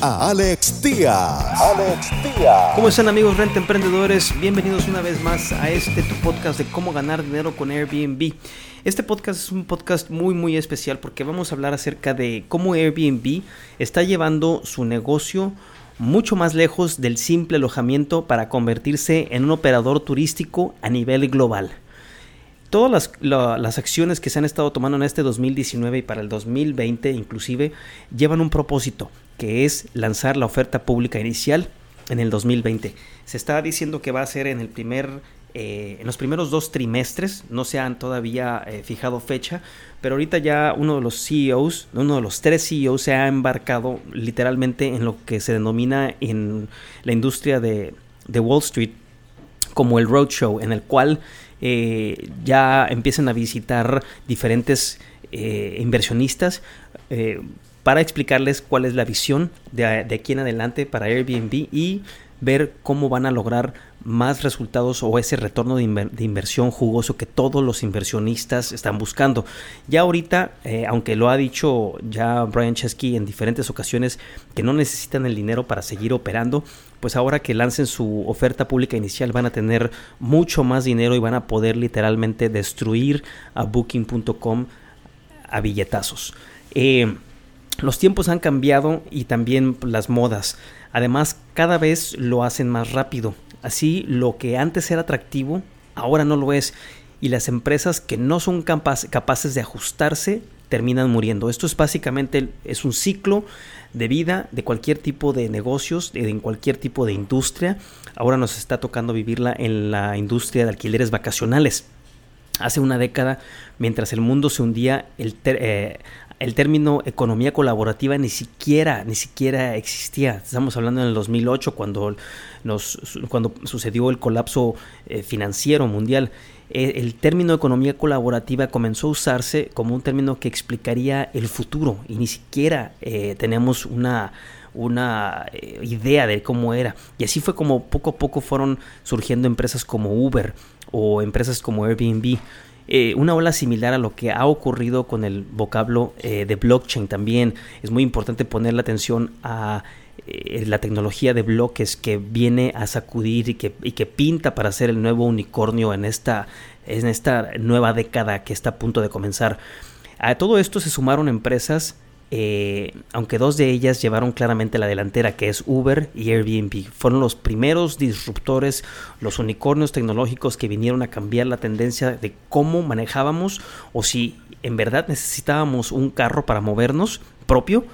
a Alex Díaz. Alex Díaz. ¿Cómo están amigos Renta Emprendedores? Bienvenidos una vez más a este tu podcast de cómo ganar dinero con Airbnb. Este podcast es un podcast muy muy especial porque vamos a hablar acerca de cómo Airbnb está llevando su negocio mucho más lejos del simple alojamiento para convertirse en un operador turístico a nivel global. Todas las, acciones que se han estado tomando en este 2019 y para el 2020 inclusive llevan un propósito, que es lanzar la oferta pública inicial en el 2020. Se está diciendo que va a ser en el primer eh, en los primeros dos trimestres, no se han todavía eh, fijado fecha, pero ahorita ya uno de los CEOs, uno de los tres CEOs se ha embarcado literalmente en lo que se denomina en la industria de, Wall Street como el roadshow, en el cual eh, ya empiezan a visitar diferentes inversionistas para explicarles cuál es la visión de, de aquí en adelante para Airbnb y ver cómo van a lograr más resultados o ese retorno de, inversión jugoso que todos los inversionistas están buscando. Ya ahorita, eh, aunque lo ha dicho ya Brian Chesky en diferentes ocasiones, que no necesitan el dinero para seguir operando, pues ahora que lancen su oferta pública inicial van a tener mucho más dinero y van a poder literalmente destruir a booking.com a billetazos. Eh, los tiempos han cambiado y también las modas. Además, cada vez lo hacen más rápido. Así, lo que antes era atractivo, ahora no lo es. Y las empresas que no son capaces de ajustarse terminan muriendo. Esto es básicamente es un ciclo de vida de cualquier tipo de negocios, en cualquier tipo de industria. Ahora nos está tocando vivirla en la industria de alquileres vacacionales. Hace una década, mientras el mundo se hundía, el eh, el término economía colaborativa ni siquiera, ni siquiera existía. Estamos hablando en el 2008 cuando, nos, cuando sucedió el colapso eh, financiero mundial. E, el término economía colaborativa comenzó a usarse como un término que explicaría el futuro y ni siquiera eh, tenemos una, una eh, idea de cómo era. Y así fue como poco a poco fueron surgiendo empresas como Uber o empresas como Airbnb. Eh, una ola similar a lo que ha ocurrido con el vocablo eh, de blockchain también. Es muy importante poner la atención a eh, la tecnología de bloques que viene a sacudir y que, y que pinta para ser el nuevo unicornio en esta, en esta nueva década que está a punto de comenzar. A todo esto se sumaron empresas eh, aunque dos de ellas llevaron claramente la delantera, que es Uber y Airbnb. Fueron los primeros disruptores, los unicornios tecnológicos que vinieron a cambiar la tendencia de cómo manejábamos o si en verdad necesitábamos un carro para movernos propio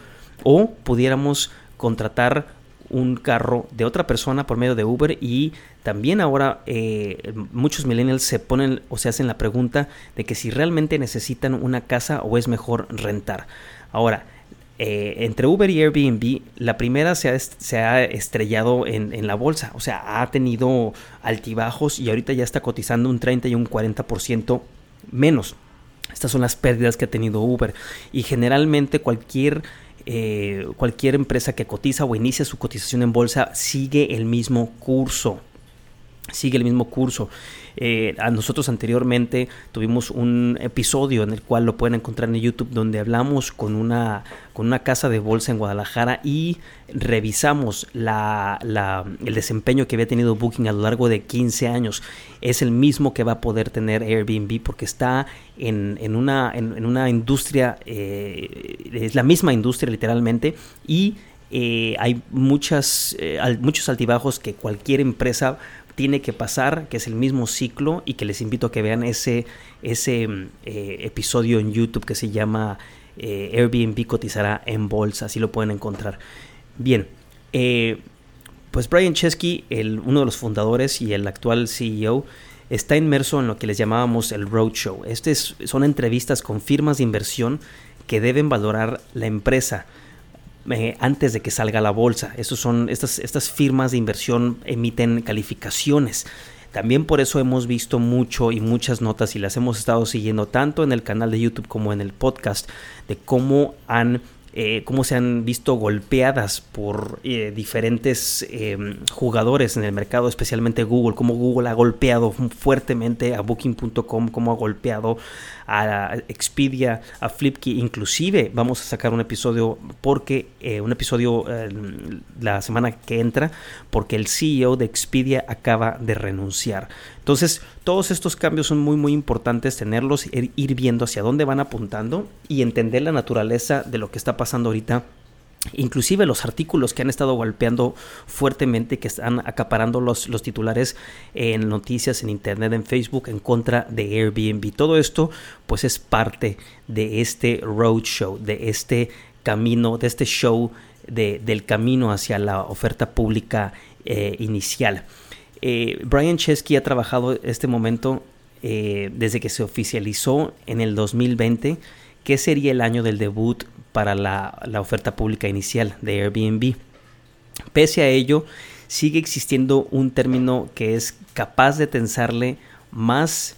o pudiéramos contratar un carro de otra persona por medio de Uber y también ahora eh, muchos millennials se ponen o se hacen la pregunta de que si realmente necesitan una casa o es mejor rentar. Ahora, eh, entre Uber y Airbnb, la primera se ha, estrellado en, la bolsa, o sea, ha tenido altibajos y ahorita ya está cotizando un 30 y un 40% menos. Estas son las pérdidas que ha tenido Uber y generalmente cualquier eh, cualquier empresa que cotiza o inicia su cotización en bolsa sigue el mismo curso sigue el mismo curso. Eh, a nosotros anteriormente tuvimos un episodio en el cual lo pueden encontrar en YouTube donde hablamos con una, con una casa de bolsa en Guadalajara y revisamos la, el desempeño que había tenido Booking a lo largo de 15 años. Es el mismo que va a poder tener Airbnb porque está en, en, una, en, una, industria, eh, es la misma industria literalmente y eh, hay muchas, muchos altibajos que cualquier empresa tiene que pasar, que es el mismo ciclo y que les invito a que vean ese, ese mm, eh, episodio en YouTube que se llama eh, Airbnb cotizará en bolsa, así lo pueden encontrar. Bien, eh, pues Brian Chesky, el, uno de los fundadores y el actual CEO, está inmerso en lo que les llamábamos el roadshow. Estas son entrevistas con firmas de inversión que deben valorar la empresa antes de que salga la bolsa. Estos son, estas, estas firmas de inversión emiten calificaciones También por eso hemos visto mucho y muchas notas y las hemos estado siguiendo tanto en el canal de YouTube como en el podcast de cómo han eh, cómo se han visto golpeadas por eh, diferentes em, jugadores en el mercado, especialmente Google, cómo Google ha golpeado fuertemente a Booking.com, cómo ha golpeado a Expedia, a Flipkey, inclusive vamos a sacar un episodio porque eh, un episodio la semana que entra porque el CEO de Expedia acaba de renunciar. Entonces, todos estos cambios son muy muy importantes tenerlos, ir viendo hacia dónde van apuntando y entender la naturaleza de lo que está pasando ahorita Inclusive los artículos que han estado golpeando fuertemente, que están acaparando los, los, titulares en noticias, en internet, en Facebook, en contra de Airbnb. Todo esto pues es parte de este roadshow, de este camino, de este show de, del camino hacia la oferta pública eh, inicial. Eh, Brian Chesky ha trabajado este momento eh, desde que se oficializó en el 2020, que sería el año del debut para la, oferta pública inicial de Airbnb. Pese a ello, sigue existiendo un término que es capaz de tensarle más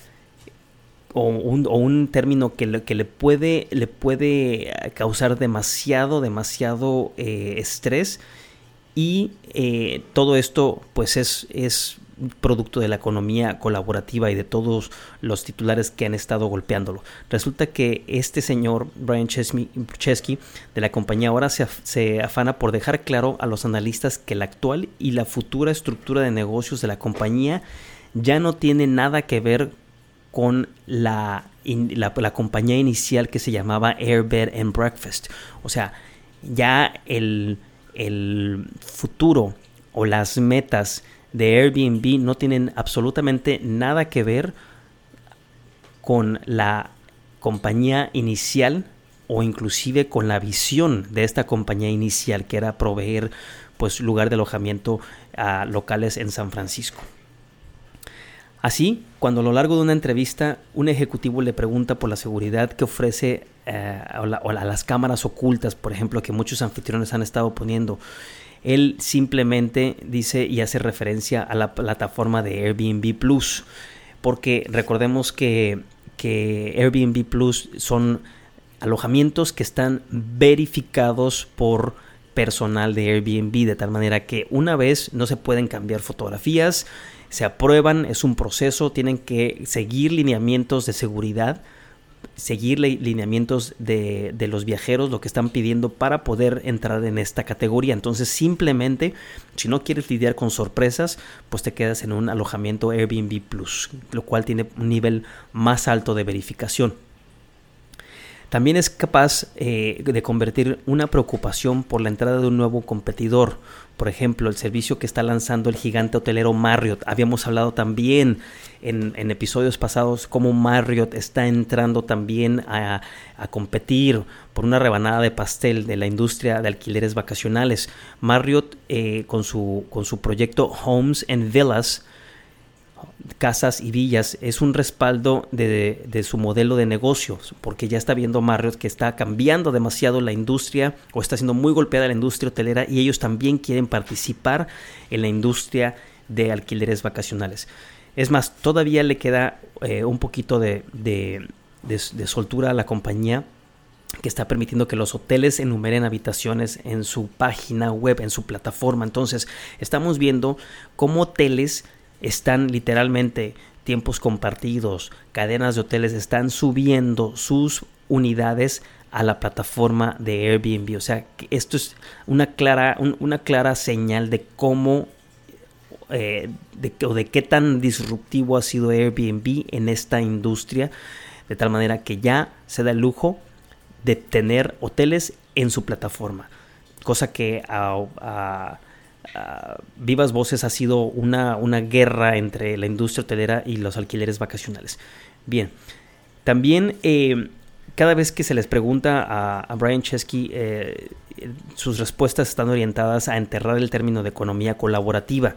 o un, término que, le, puede, le puede causar demasiado, demasiado eh, estrés y eh, todo esto pues es, es producto de la economía colaborativa y de todos los titulares que han estado golpeándolo. Resulta que este señor Brian Chesky de la compañía ahora se, se, afana por dejar claro a los analistas que la actual y la futura estructura de negocios de la compañía ya no tiene nada que ver con la, la, compañía inicial que se llamaba Airbed and Breakfast. O sea, ya el, el futuro o las metas de Airbnb no tienen absolutamente nada que ver con la compañía inicial o inclusive con la visión de esta compañía inicial que era proveer pues lugar de alojamiento a locales en San Francisco. Así, cuando a lo largo de una entrevista un ejecutivo le pregunta por la seguridad que ofrece eh, a las cámaras ocultas, por ejemplo, que muchos anfitriones han estado poniendo, él simplemente dice y hace referencia a la plataforma de Airbnb Plus, porque recordemos que, que Airbnb Plus son alojamientos que están verificados por personal de Airbnb, de tal manera que una vez no se pueden cambiar fotografías, se aprueban, es un proceso, tienen que seguir lineamientos de seguridad seguir lineamientos de, de, los viajeros, lo que están pidiendo para poder entrar en esta categoría. Entonces simplemente, si no quieres lidiar con sorpresas, pues te quedas en un alojamiento Airbnb Plus, lo cual tiene un nivel más alto de verificación. También es capaz eh, de convertir una preocupación por la entrada de un nuevo competidor. Por ejemplo, el servicio que está lanzando el gigante hotelero Marriott. Habíamos hablado también en, episodios pasados cómo Marriott está entrando también a, competir por una rebanada de pastel de la industria de alquileres vacacionales. Marriott eh, con, su, con su proyecto Homes and Villas casas y villas es un respaldo de, su modelo de negocios, porque ya está viendo Marriott que está cambiando demasiado la industria o está siendo muy golpeada la industria hotelera y ellos también quieren participar en la industria de alquileres vacacionales. Es más, todavía le queda eh, un poquito de, de, soltura a la compañía que está permitiendo que los hoteles enumeren habitaciones en su página web, en su plataforma. Entonces, estamos viendo cómo hoteles están literalmente tiempos compartidos, cadenas de hoteles están subiendo sus unidades a la plataforma de Airbnb. O sea, esto es una clara, una clara señal de cómo eh, de, o de qué tan disruptivo ha sido Airbnb en esta industria, de tal manera que ya se da el lujo de tener hoteles en su plataforma, cosa que a Ah, vivas voces ha sido una, una, guerra entre la industria hotelera y los alquileres vacacionales. Bien, también eh, cada vez que se les pregunta a, Brian Chesky, eh, sus respuestas están orientadas a enterrar el término de economía colaborativa.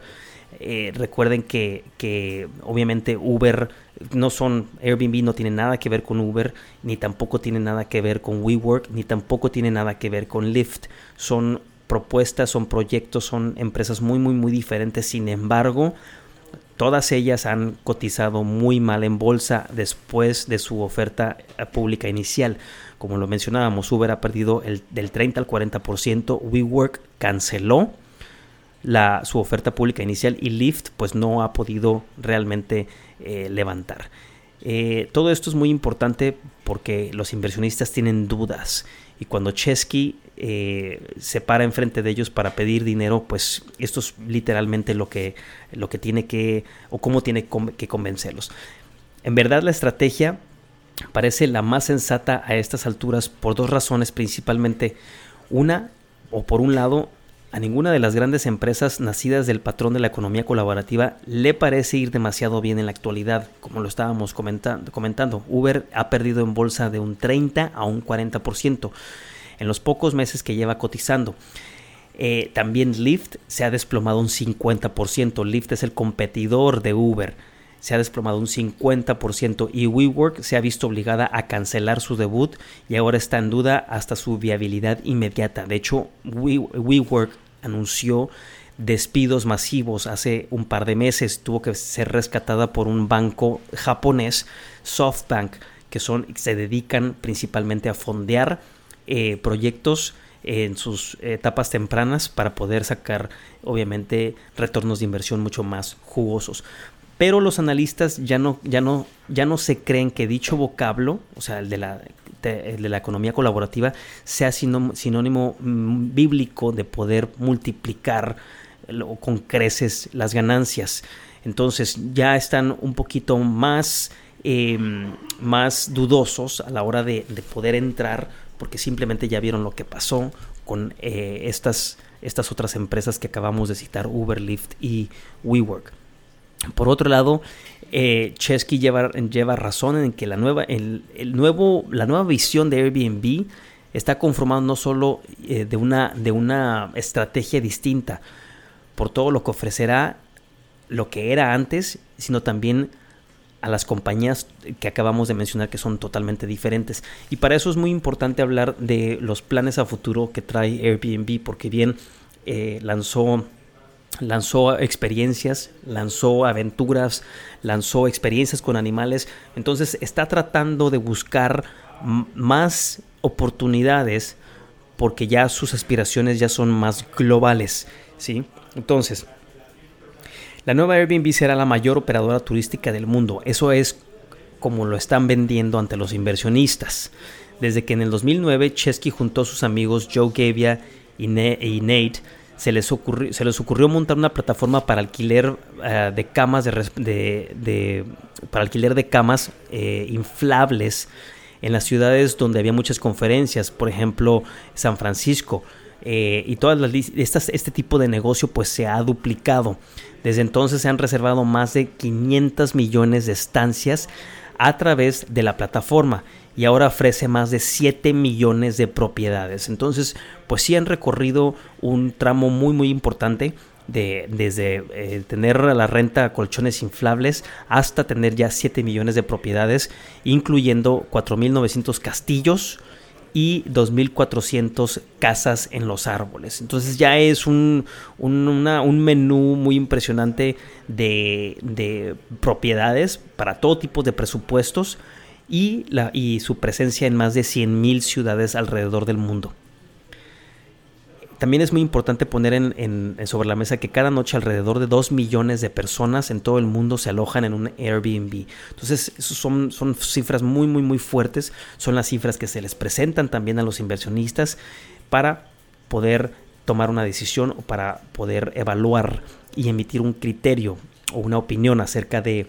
Eh, recuerden que, que, obviamente Uber no son, Airbnb no tiene nada que ver con Uber, ni tampoco tiene nada que ver con WeWork, ni tampoco tiene nada que ver con Lyft. Son propuestas, son proyectos, son empresas muy, muy, muy diferentes. Sin embargo, Todas ellas han cotizado muy mal en bolsa después de su oferta eh, pública inicial. Como lo mencionábamos, Uber ha perdido el, del 30 al 40%, WeWork canceló la, su oferta pública inicial y Lyft pues no ha podido realmente eh, levantar. Eh, todo esto es muy importante porque los inversionistas tienen dudas y cuando Chesky eh, se para enfrente de ellos para pedir dinero, pues esto es literalmente lo que, lo que tiene que o cómo tiene que convencerlos. En verdad la estrategia parece la más sensata a estas alturas por dos razones principalmente. Una, o por un lado, a ninguna de las grandes empresas nacidas del patrón de la economía colaborativa le parece ir demasiado bien en la actualidad, como lo estábamos comentando. Uber ha perdido en bolsa de un 30 a un 40% en los pocos meses que lleva cotizando. Eh, también Lyft se ha desplomado un 50%. Lyft es el competidor de Uber. Se ha desplomado un 50% y WeWork se ha visto obligada a cancelar su debut y ahora está en duda hasta su viabilidad inmediata. De hecho, WeWork anunció despidos masivos hace un par de meses. Tuvo que ser rescatada por un banco japonés, SoftBank, que son, se dedican principalmente a fondear eh, proyectos en sus etapas tempranas para poder sacar obviamente retornos de inversión mucho más jugosos. Pero los analistas ya no, ya no, ya no se creen que dicho vocablo, o sea, el de la de la economía colaborativa sea sinónimo mm, bíblico de poder multiplicar con creces las ganancias. Entonces ya están un poquito más, em, más dudosos a la hora de, poder entrar porque simplemente ya vieron lo que pasó con eh, estas, estas otras empresas que acabamos de citar, Uber, Lyft y WeWork. Por otro lado, eh, Chesky lleva, lleva, razón en que la nueva, el, nuevo, la nueva visión de Airbnb está conformada no solo eh, de, una, de una estrategia distinta por todo lo que ofrecerá lo que era antes, sino también a las compañías que acabamos de mencionar que son totalmente diferentes. Y para eso es muy importante hablar de los planes a futuro que trae Airbnb, porque bien eh, lanzó lanzó experiencias, lanzó aventuras, lanzó experiencias con animales. Entonces está tratando de buscar más oportunidades porque ya sus aspiraciones ya son más globales, ¿sí? Entonces, la nueva Airbnb será la mayor operadora turística del mundo. Eso es como lo están vendiendo ante los inversionistas. Desde que en el 2009 Chesky juntó a sus amigos Joe Gavia y, Nate se les ocurrió, montar una plataforma para alquiler eh, de camas de camas eh, inflables en las ciudades donde había muchas conferencias, por ejemplo San Francisco. Eh, y todas las estas, este tipo de negocio pues se ha duplicado. Desde entonces se han reservado más de 500 millones de estancias a través de la plataforma y ahora ofrece más de 7 millones de propiedades. Entonces, pues sí han recorrido un tramo muy muy importante de, desde eh, tener la renta a colchones inflables hasta tener ya 7 millones de propiedades, incluyendo 4.900 castillos y 2.400 casas en los árboles. Entonces ya es un, un, menú muy impresionante de, de propiedades para todo tipo de presupuestos y, la, y su presencia en más de 100.000 ciudades alrededor del mundo. También es muy importante poner en, sobre la mesa que cada noche alrededor de 2 millones de personas en todo el mundo se alojan en un Airbnb. Entonces, son, son cifras muy, muy, muy fuertes. Son las cifras que se les presentan también a los inversionistas para poder tomar una decisión o para poder evaluar y emitir un criterio o una opinión acerca de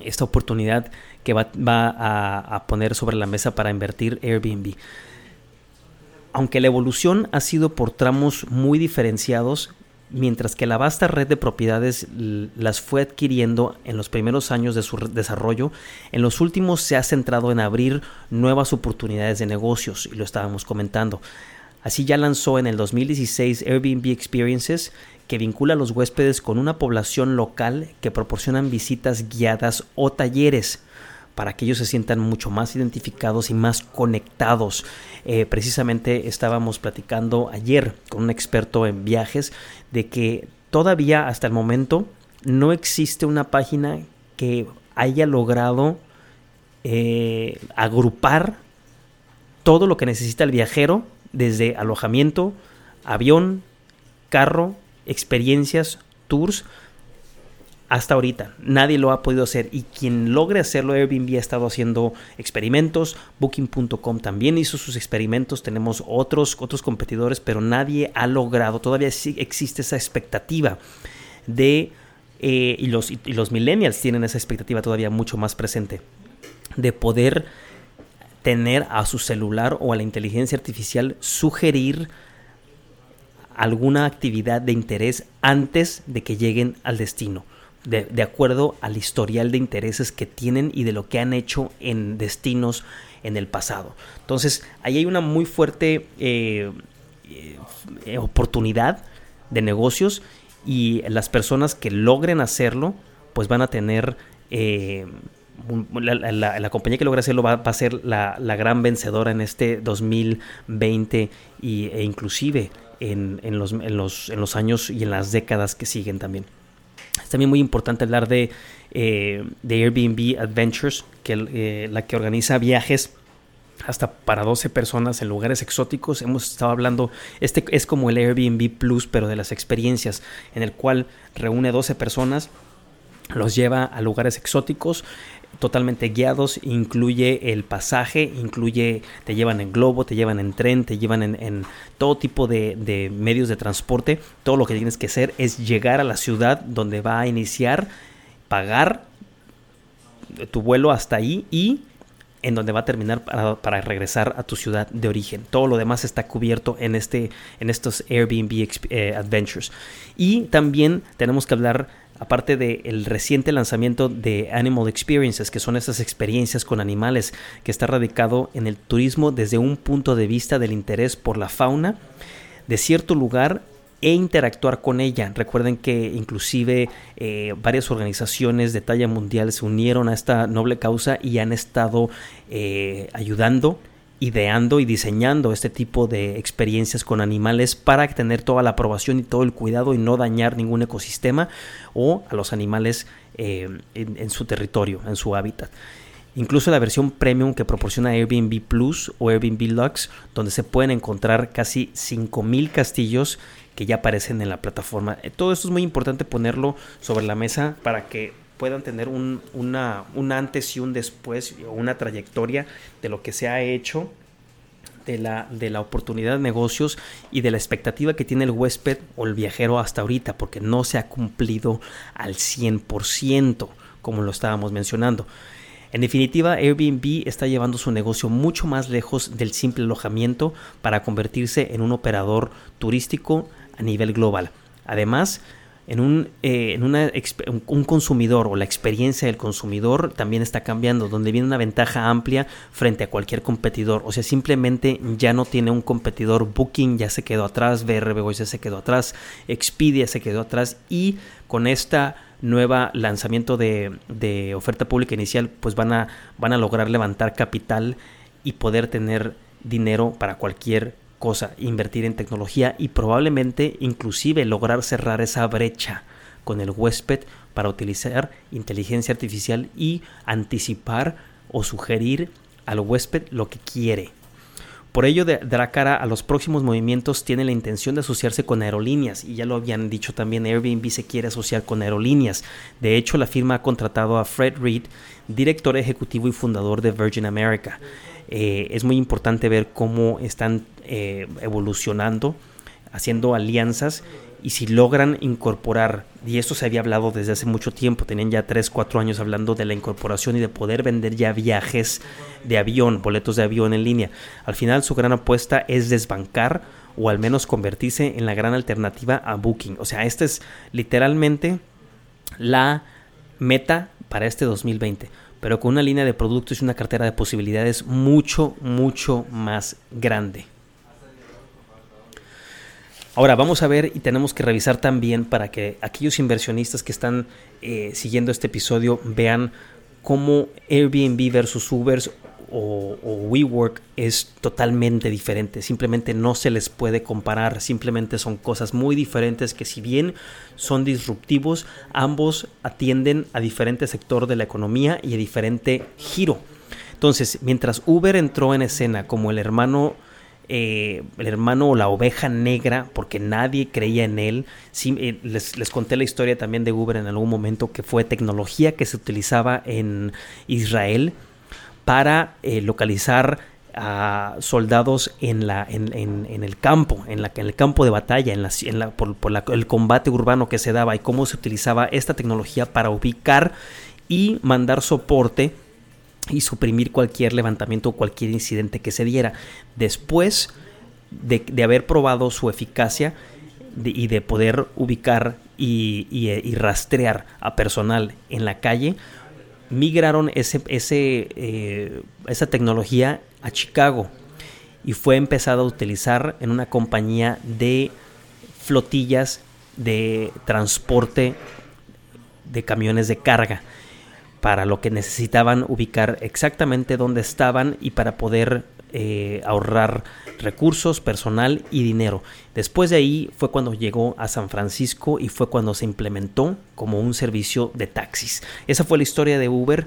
esta oportunidad que va, a, poner sobre la mesa para invertir Airbnb. Aunque la evolución ha sido por tramos muy diferenciados, mientras que la vasta red de propiedades las fue adquiriendo en los primeros años de su desarrollo, en los últimos se ha centrado en abrir nuevas oportunidades de negocios, y lo estábamos comentando. Así ya lanzó en el 2016 Airbnb Experiences, que vincula a los huéspedes con una población local que proporcionan visitas guiadas o talleres para que ellos se sientan mucho más identificados y más conectados. Eh, precisamente estábamos platicando ayer con un experto en viajes de que todavía hasta el momento no existe una página que haya logrado eh, agrupar todo lo que necesita el viajero, desde alojamiento, avión, carro, experiencias, tours, hasta ahorita. Nadie lo ha podido hacer y quien logre hacerlo, Airbnb ha estado haciendo experimentos, booking.com también hizo sus experimentos, tenemos otros, otros competidores, pero nadie ha logrado, todavía existe esa expectativa de, eh, y, los, y los millennials tienen esa expectativa todavía mucho más presente, de poder tener a su celular o a la inteligencia artificial sugerir alguna actividad de interés antes de que lleguen al destino de, acuerdo al historial de intereses que tienen y de lo que han hecho en destinos en el pasado. Entonces, ahí hay una muy fuerte eh, eh, oportunidad de negocios y las personas que logren hacerlo, pues van a tener... Eh, la, compañía que logra hacerlo va, a ser la, gran vencedora en este 2020 y, e inclusive en, los, en, los, en los años y en las décadas que siguen también. Es también muy importante hablar de, eh, de Airbnb Adventures, que eh, la que organiza viajes hasta para 12 personas en lugares exóticos. Hemos estado hablando, este es como el Airbnb Plus, pero de las experiencias, en el cual reúne 12 personas, los lleva a lugares exóticos totalmente guiados, incluye el pasaje, incluye, te llevan en globo, te llevan en tren, te llevan en, todo tipo de, medios de transporte. Todo lo que tienes que hacer es llegar a la ciudad donde va a iniciar, pagar tu vuelo hasta ahí y en donde va a terminar para, regresar a tu ciudad de origen. Todo lo demás está cubierto en, este, en estos Airbnb eh, Adventures. Y también tenemos que hablar aparte del reciente lanzamiento de Animal Experiences, que son esas experiencias con animales, que está radicado en el turismo desde un punto de vista del interés por la fauna de cierto lugar e interactuar con ella. Recuerden que inclusive eh, varias organizaciones de talla mundial se unieron a esta noble causa y han estado eh, ayudando ideando y diseñando este tipo de experiencias con animales para tener toda la aprobación y todo el cuidado y no dañar ningún ecosistema o a los animales eh, en, su territorio, en su hábitat. Incluso la versión premium que proporciona Airbnb Plus o Airbnb Lux, donde se pueden encontrar casi 5.000 castillos que ya aparecen en la plataforma. Eh, todo esto es muy importante ponerlo sobre la mesa para que puedan tener un, una, antes y un después o una trayectoria de lo que se ha hecho de la, de la, oportunidad de negocios y de la expectativa que tiene el huésped o el viajero hasta ahorita, porque no se ha cumplido al 100%, como lo estábamos mencionando. En definitiva, Airbnb está llevando su negocio mucho más lejos del simple alojamiento para convertirse en un operador turístico a nivel global. Además, en, un, eh, en una, un consumidor o la experiencia del consumidor también está cambiando, donde viene una ventaja amplia frente a cualquier competidor. O sea, simplemente ya no tiene un competidor, Booking ya se quedó atrás, BRB ya se quedó atrás, Expedia se quedó atrás y con esta nueva lanzamiento de, de oferta pública inicial, pues van a, van a lograr levantar capital y poder tener dinero para cualquier cosa, invertir en tecnología y probablemente inclusive lograr cerrar esa brecha con el huésped para utilizar inteligencia artificial y anticipar o sugerir al huésped lo que quiere. Por ello, la cara a los próximos movimientos, tiene la intención de asociarse con aerolíneas, y ya lo habían dicho también, Airbnb se quiere asociar con aerolíneas. De hecho, la firma ha contratado a Fred Reed, director ejecutivo y fundador de Virgin America. Eh, es muy importante ver cómo están eh, evolucionando, haciendo alianzas y si logran incorporar, y esto se había hablado desde hace mucho tiempo, tenían ya 3, 4 años hablando de la incorporación y de poder vender ya viajes de avión, boletos de avión en línea. Al final su gran apuesta es desbancar o al menos convertirse en la gran alternativa a Booking. O sea, esta es literalmente la meta para este 2020 pero con una línea de productos y una cartera de posibilidades mucho, mucho más grande. Ahora vamos a ver y tenemos que revisar también para que aquellos inversionistas que están eh, siguiendo este episodio vean cómo Airbnb versus Uber, o, WeWork es totalmente diferente. Simplemente no se les puede comparar. Simplemente son cosas muy diferentes que si bien son disruptivos, ambos atienden a diferente sector de la economía y a diferente giro. Entonces, mientras Uber entró en escena como el hermano eh, el hermano o la oveja negra, porque nadie creía en él. Eh, les, les, conté la historia también de Uber en algún momento, que fue tecnología que se utilizaba en Israel para eh, localizar a soldados en, la, en, el campo, en, la, en el campo de batalla, en la, por, el combate urbano que se daba y cómo se utilizaba esta tecnología para ubicar y mandar soporte y suprimir cualquier levantamiento o cualquier incidente que se diera. Después de, haber probado su eficacia y de poder ubicar y, rastrear a personal en la calle, migraron ese, ese, eh, esa tecnología a Chicago y fue empezado a utilizar en una compañía de flotillas de transporte de camiones de carga para lo que necesitaban ubicar exactamente dónde estaban y para poder eh, ahorrar recursos, personal y dinero. Después de ahí fue cuando llegó a San Francisco y fue cuando se implementó como un servicio de taxis. Esa fue la historia de Uber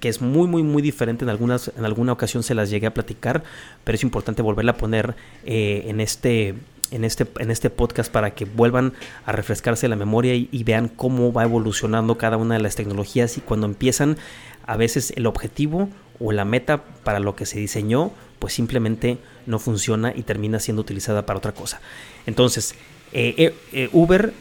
que es muy muy muy diferente en algunas en alguna ocasión se las llegué a platicar pero es importante volverla a poner eh, en este en este, en este podcast para que vuelvan a refrescarse la memoria y, vean cómo va evolucionando cada una de las tecnologías y cuando empiezan a veces el objetivo o la meta para lo que se diseñó pues simplemente no funciona y termina siendo utilizada para otra cosa. Entonces, eh, eh, eh, Uber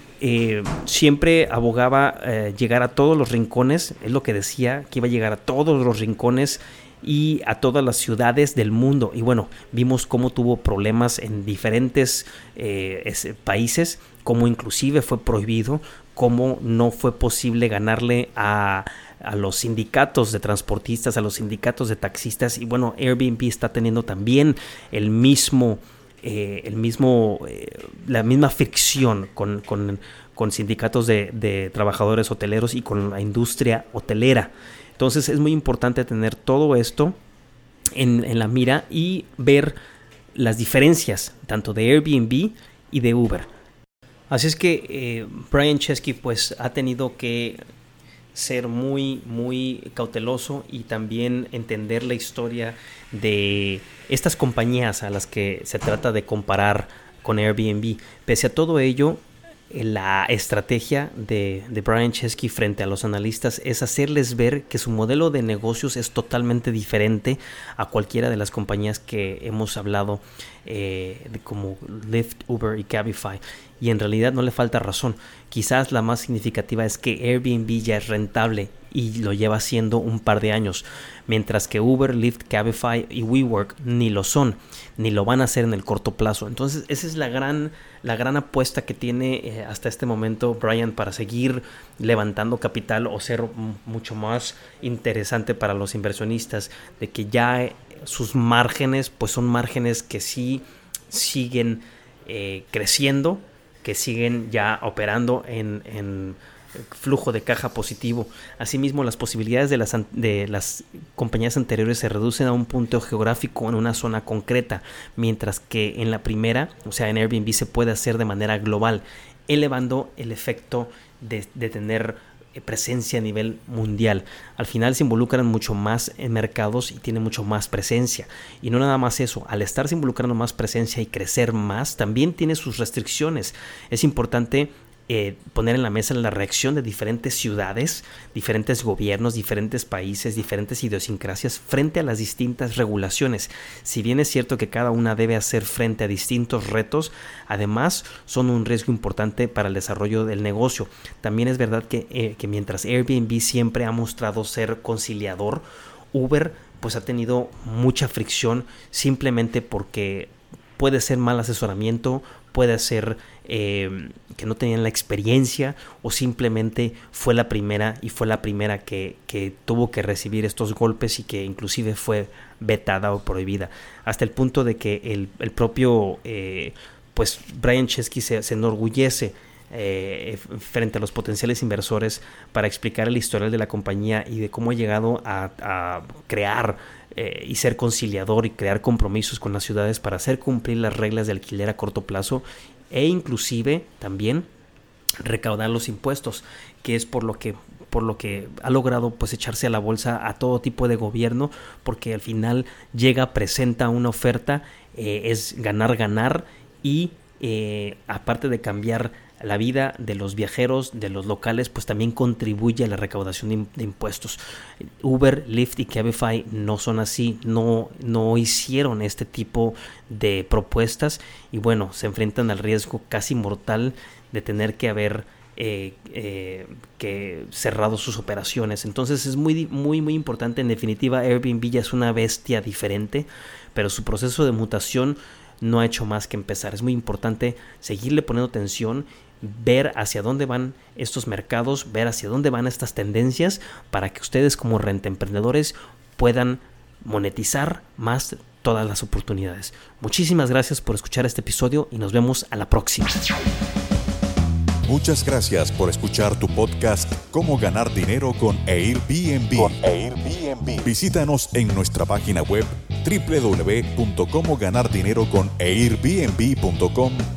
siempre abogaba llegar a todos los rincones, es lo que decía, que iba a llegar a todos los rincones y a todas las ciudades del mundo. Y bueno, vimos cómo tuvo problemas en diferentes eh, países, cómo inclusive fue prohibido, cómo no fue posible ganarle a, a los sindicatos de transportistas, a los sindicatos de taxistas. Y bueno, Airbnb está teniendo también el mismo... Eh, el mismo, eh, la misma fricción con, con, con sindicatos de, de, trabajadores hoteleros y con la industria hotelera. Entonces es muy importante tener todo esto en, la mira y ver las diferencias tanto de Airbnb y de Uber. Así es que eh, Brian Chesky pues ha tenido que ser muy muy cauteloso y también entender la historia de estas compañías a las que se trata de comparar con Airbnb. Pese a todo ello, la estrategia de, Brian Chesky frente a los analistas es hacerles ver que su modelo de negocios es totalmente diferente a cualquiera de las compañías que hemos hablado eh, como Lyft, Uber y Cabify. Y en realidad no le falta razón. Quizás la más significativa es que Airbnb ya es rentable y lo lleva haciendo un par de años, mientras que Uber, Lyft, Cabify y WeWork ni lo son, ni lo van a hacer en el corto plazo. Entonces esa es la gran, la gran apuesta que tiene eh, hasta este momento Brian para seguir levantando capital o ser mucho más interesante para los inversionistas, de que ya sus márgenes pues son márgenes que sí siguen eh, creciendo, que siguen ya operando en flujo de caja positivo. Asimismo, las posibilidades de las, de las compañías anteriores se reducen a un punto geográfico en una zona concreta, mientras que en la primera, o sea, en Airbnb se puede hacer de manera global, elevando el efecto de, de tener presencia a nivel mundial. Al final se involucran mucho más en mercados y tienen mucho más presencia. Y no nada más eso, al estarse involucrando más presencia y crecer más, también tiene sus restricciones. Es importante eh, poner en la mesa la reacción de diferentes ciudades, diferentes gobiernos, diferentes países, diferentes idiosincrasias frente a las distintas regulaciones. Si bien es cierto que cada una debe hacer frente a distintos retos, además son un riesgo importante para el desarrollo del negocio. También es verdad que, eh, que mientras Airbnb siempre ha mostrado ser conciliador, Uber pues ha tenido mucha fricción simplemente porque puede ser mal asesoramiento, puede ser eh, que no tenían la experiencia o simplemente fue la primera y fue la primera que, tuvo que recibir estos golpes y que inclusive fue vetada o prohibida. Hasta el punto de que el, propio eh, pues Brian Chesky se, enorgullece eh, frente a los potenciales inversores para explicar el historial de la compañía y de cómo ha llegado a, crear eh, y ser conciliador y crear compromisos con las ciudades para hacer cumplir las reglas de alquiler a corto plazo e inclusive también recaudar los impuestos, que es por lo que por lo que ha logrado pues echarse a la bolsa a todo tipo de gobierno porque al final llega presenta una oferta eh, es ganar ganar y eh, aparte de cambiar la vida de los viajeros, de los locales, pues también contribuye a la recaudación de, impuestos. Uber, Lyft y Cabify no son así, no, no hicieron este tipo de propuestas y bueno, se enfrentan al riesgo casi mortal de tener que haber eh, eh, que cerrado sus operaciones. Entonces es muy, muy, muy importante. En definitiva, Airbnb ya es una bestia diferente, pero su proceso de mutación no ha hecho más que empezar. Es muy importante seguirle poniendo atención ver hacia dónde van estos mercados, ver hacia dónde van estas tendencias para que ustedes como renta emprendedores puedan monetizar más todas las oportunidades. Muchísimas gracias por escuchar este episodio y nos vemos a la próxima. Muchas gracias por escuchar tu podcast Cómo ganar dinero con Airbnb. Con Airbnb. Visítanos en nuestra página web www.comoganardineroconairbnb.com